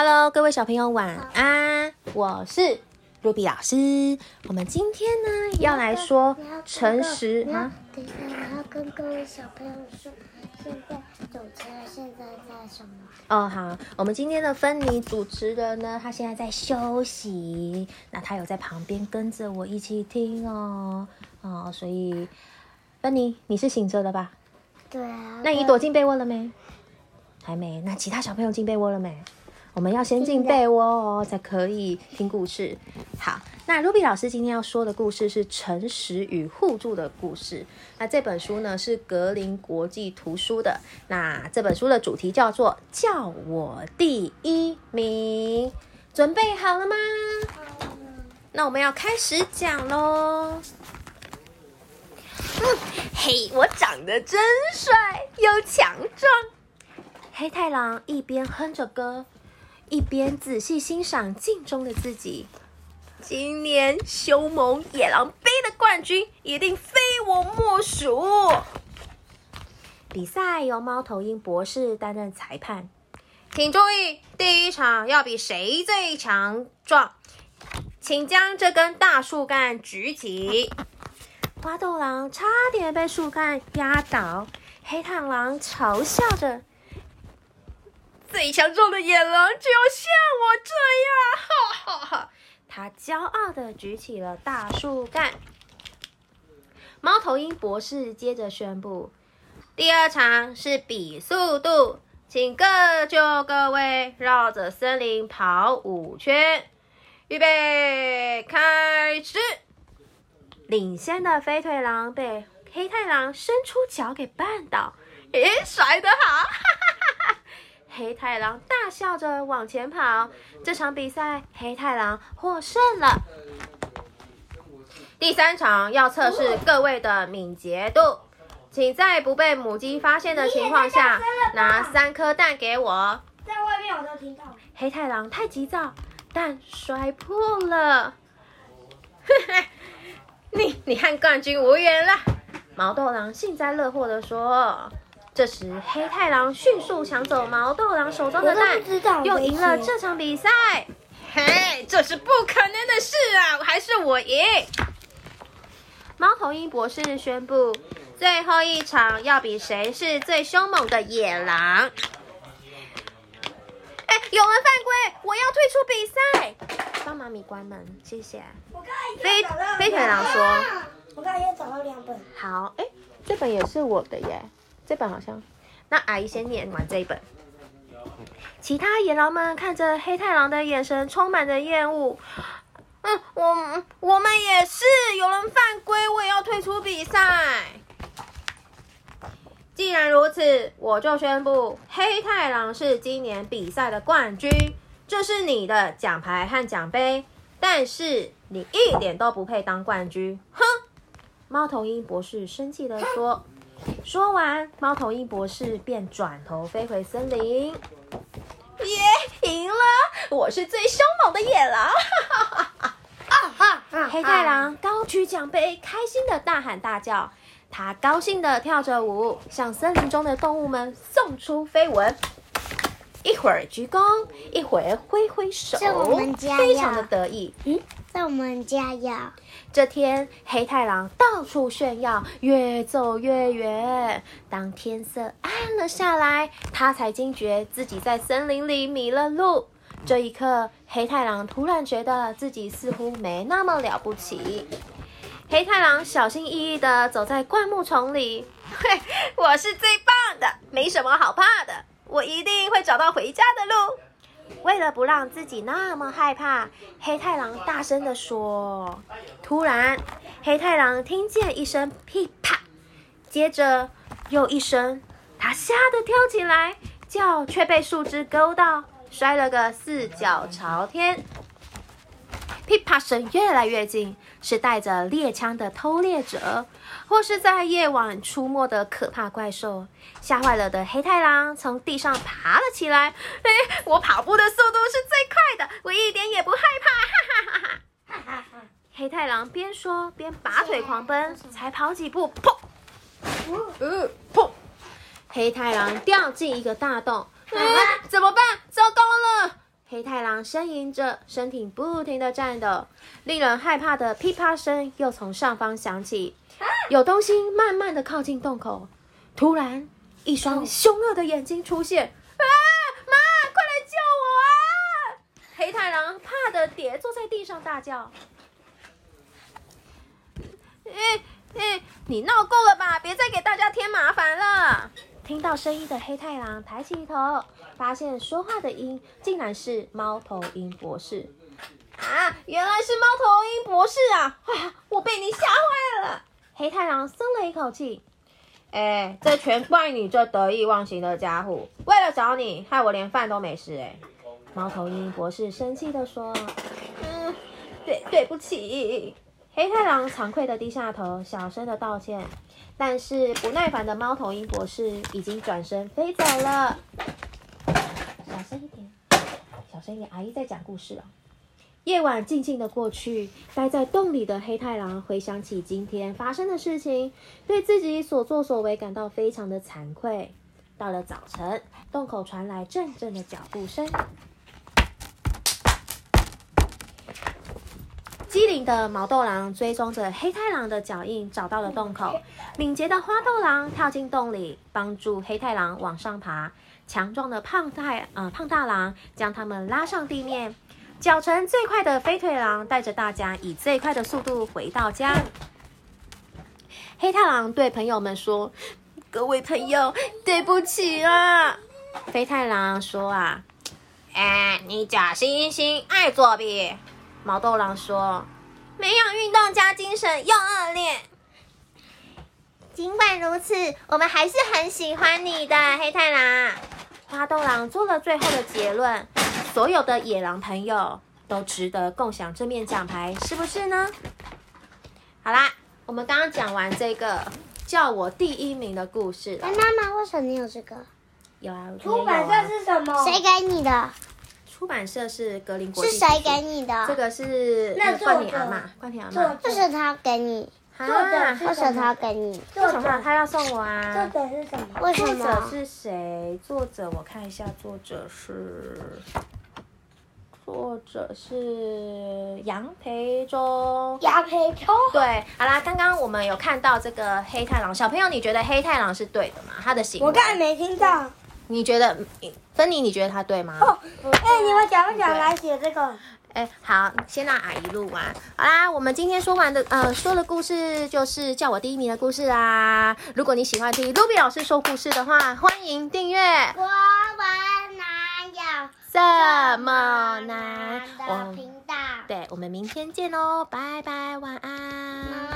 Hello，各位小朋友晚安，我是 Ruby 老师。我们今天呢要来说诚实啊，等一下，我要跟各位小朋友说，现在主持人现在在什么？哦好，我们今天的芬妮主持人呢，她现在在休息，那她有在旁边跟着我一起听哦，哦，所以芬妮你是醒着的吧？对啊。那你躲进被窝了没？还没。那其他小朋友进被窝了没？我们要先进被窝哦，才可以听故事。好，那 Ruby 老师今天要说的故事是诚实与互助的故事。那这本书呢是格林国际图书的。那这本书的主题叫做“叫我第一名”。准备好了吗？那我们要开始讲喽。嗯，嘿，我长得真帅又强壮。黑太狼一边哼着歌，一边仔细欣赏镜中的自己。今年凶猛野狼杯的冠军一定非我莫属。比赛由猫头鹰博士担任裁判，请注意，第一场要比谁最强壮，请将这根大树干举起。花豆狼差点被树干压倒，黑太狼嘲笑着：“最强壮的野狼就像我这样！”哈哈哈！他骄傲的举起了大树干。猫头鹰博士接着宣布：“第二场是比速度，请各就各位，绕着森林跑五圈。预备，开始！”领先的飞腿狼被黑太狼伸出脚给绊倒，咦，甩得好！哈哈！黑太狼大笑着往前跑。这场比赛，黑太狼获胜了。第三场要测试各位的敏捷度，请在不被母鸡发现的情况下，拿三颗蛋给我。在外面我都听到。黑太狼太急躁，蛋摔破了。你你和冠军无缘了。毛豆狼幸灾乐祸地说。这时，黑太狼迅速抢走毛豆狼手中的蛋又赢了这场比赛。嘿，这是不可能的事啊！还是我赢。猫头鹰博士宣布，最后一场要比谁是最凶猛的野狼。哎，有人犯规，我要退出比赛。帮妈咪关门，谢谢。我刚才飞飞腿狼说我刚才又找到两本。好，哎，这本也是我的耶，这本好像。那阿姨先念完这一本。其他野狼们看着黑太狼的眼神充满着厌恶。嗯，我我们也是，有人犯规，我也要退出比赛。既然如此，我就宣布黑太狼是今年比赛的冠军，这是你的奖牌和奖杯。但是你一点都不配当冠军，哼！猫头鹰博士生气地说。说完，猫头鹰博士便转头飞回森林。耶，赢了！我是最凶猛的野狼！哈哈哈哈！啊黑太狼高举奖杯，开心的大喊大叫。他高兴的跳着舞，向森林中的动物们送出飞吻。一会儿鞠躬，一会儿挥挥手是我们，家非常的得意。嗯，我们家呀。这天，黑太狼到处炫耀，越走越远。当天色暗了下来，他才惊觉自己在森林里迷了路。这一刻，黑太狼突然觉得自己似乎没那么了不起。黑太狼小心翼翼地走在灌木丛里，嘿，我是最棒的，没什么好怕的，我一定会找到回家的路。为了不让自己那么害怕，黑太狼大声地说。突然，黑太狼听见一声噼啪，接着又一声，他吓得跳起来，脚却被树枝勾到，摔了个四脚朝天。噼啪声越来越近，是带着猎枪的偷猎者，或是在夜晚出没的可怕怪兽。吓坏了的黑太狼从地上爬了起来。哎，我跑步的速度是最快的，我一点也不害怕！哈哈哈哈！哈哈哈。黑太狼边说边拔腿狂奔，才跑几步，砰！呃，砰！黑太狼掉进一个大洞，啊，怎么办？糟糕了！黑黑太狼呻吟着，身体不停的颤抖，令人害怕的噼啪声又从上方响起，有东西慢慢的靠近洞口。突然，一双凶恶的眼睛出现，啊！妈，快来救我啊！黑太狼怕的跌坐在地上，大叫：“哎哎，你闹够了吧？别再给大家添麻烦了！”听到声音的黑太狼抬起头，发现说话的音竟然是猫头鹰博士。啊，原来是猫头鹰博士啊！啊，我被你吓坏了。黑太狼松了一口气。哎，这全怪你这得意忘形的家伙！为了找你，害我连饭都没吃。哎，猫头鹰博士生气的说：“嗯，对，对不起。”黑太狼惭愧的低下头，小声的道歉。但是不耐烦的猫头鹰博士已经转身飞走了。小声一点，小声一点，阿姨在讲故事了。夜晚静静的过去，待在洞里的黑太狼回想起今天发生的事情，对自己所作所为感到非常的惭愧。到了早晨，洞口传来阵阵的脚步声。机灵的毛豆狼追踪着黑太狼的脚印，找到了洞口。敏捷的花豆狼跳进洞里，帮助黑太狼往上爬。强壮的胖太呃胖大狼将他们拉上地面。脚程最快的飞腿狼带着大家以最快的速度回到家。黑太狼对朋友们说：“各位朋友，对不起啊！”飞太狼说：“啊，哎，你假惺惺，爱作弊。”毛豆狼说：“没有运动加精神又恶劣。”尽管如此，我们还是很喜欢你的黑太狼。花豆狼做了最后的结论：所有的野狼朋友都值得共享这面奖牌，是不是呢？好啦，我们刚刚讲完这个叫我第一名的故事了。哎，妈妈，为什么你有这个？有啊，出版社是什么？谁给你的？出版社是格林国际。是谁给你的？这个是冠廷阿妈，冠廷阿妈。为什么他给你？作者为什么他给你？为什么他要送我啊？作者是什么？为什么？作者是谁？作者我看一下，作者是作者是杨培忠。杨培忠。对，好啦，刚刚我们有看到这个黑太狼，小朋友，你觉得黑太狼是对的吗？他的行为？我刚才没听到。你觉得芬妮？你觉得他对吗？哦，哎，你们讲不讲来写这个？哎，好，先让阿姨录完。好啦，我们今天说完的，呃，说的故事就是叫我第一名的故事啦。如果你喜欢听 Ruby 老师说故事的话，欢迎订阅。国文哪有这么难？的频道。对，我们明天见喽，拜拜，晚安。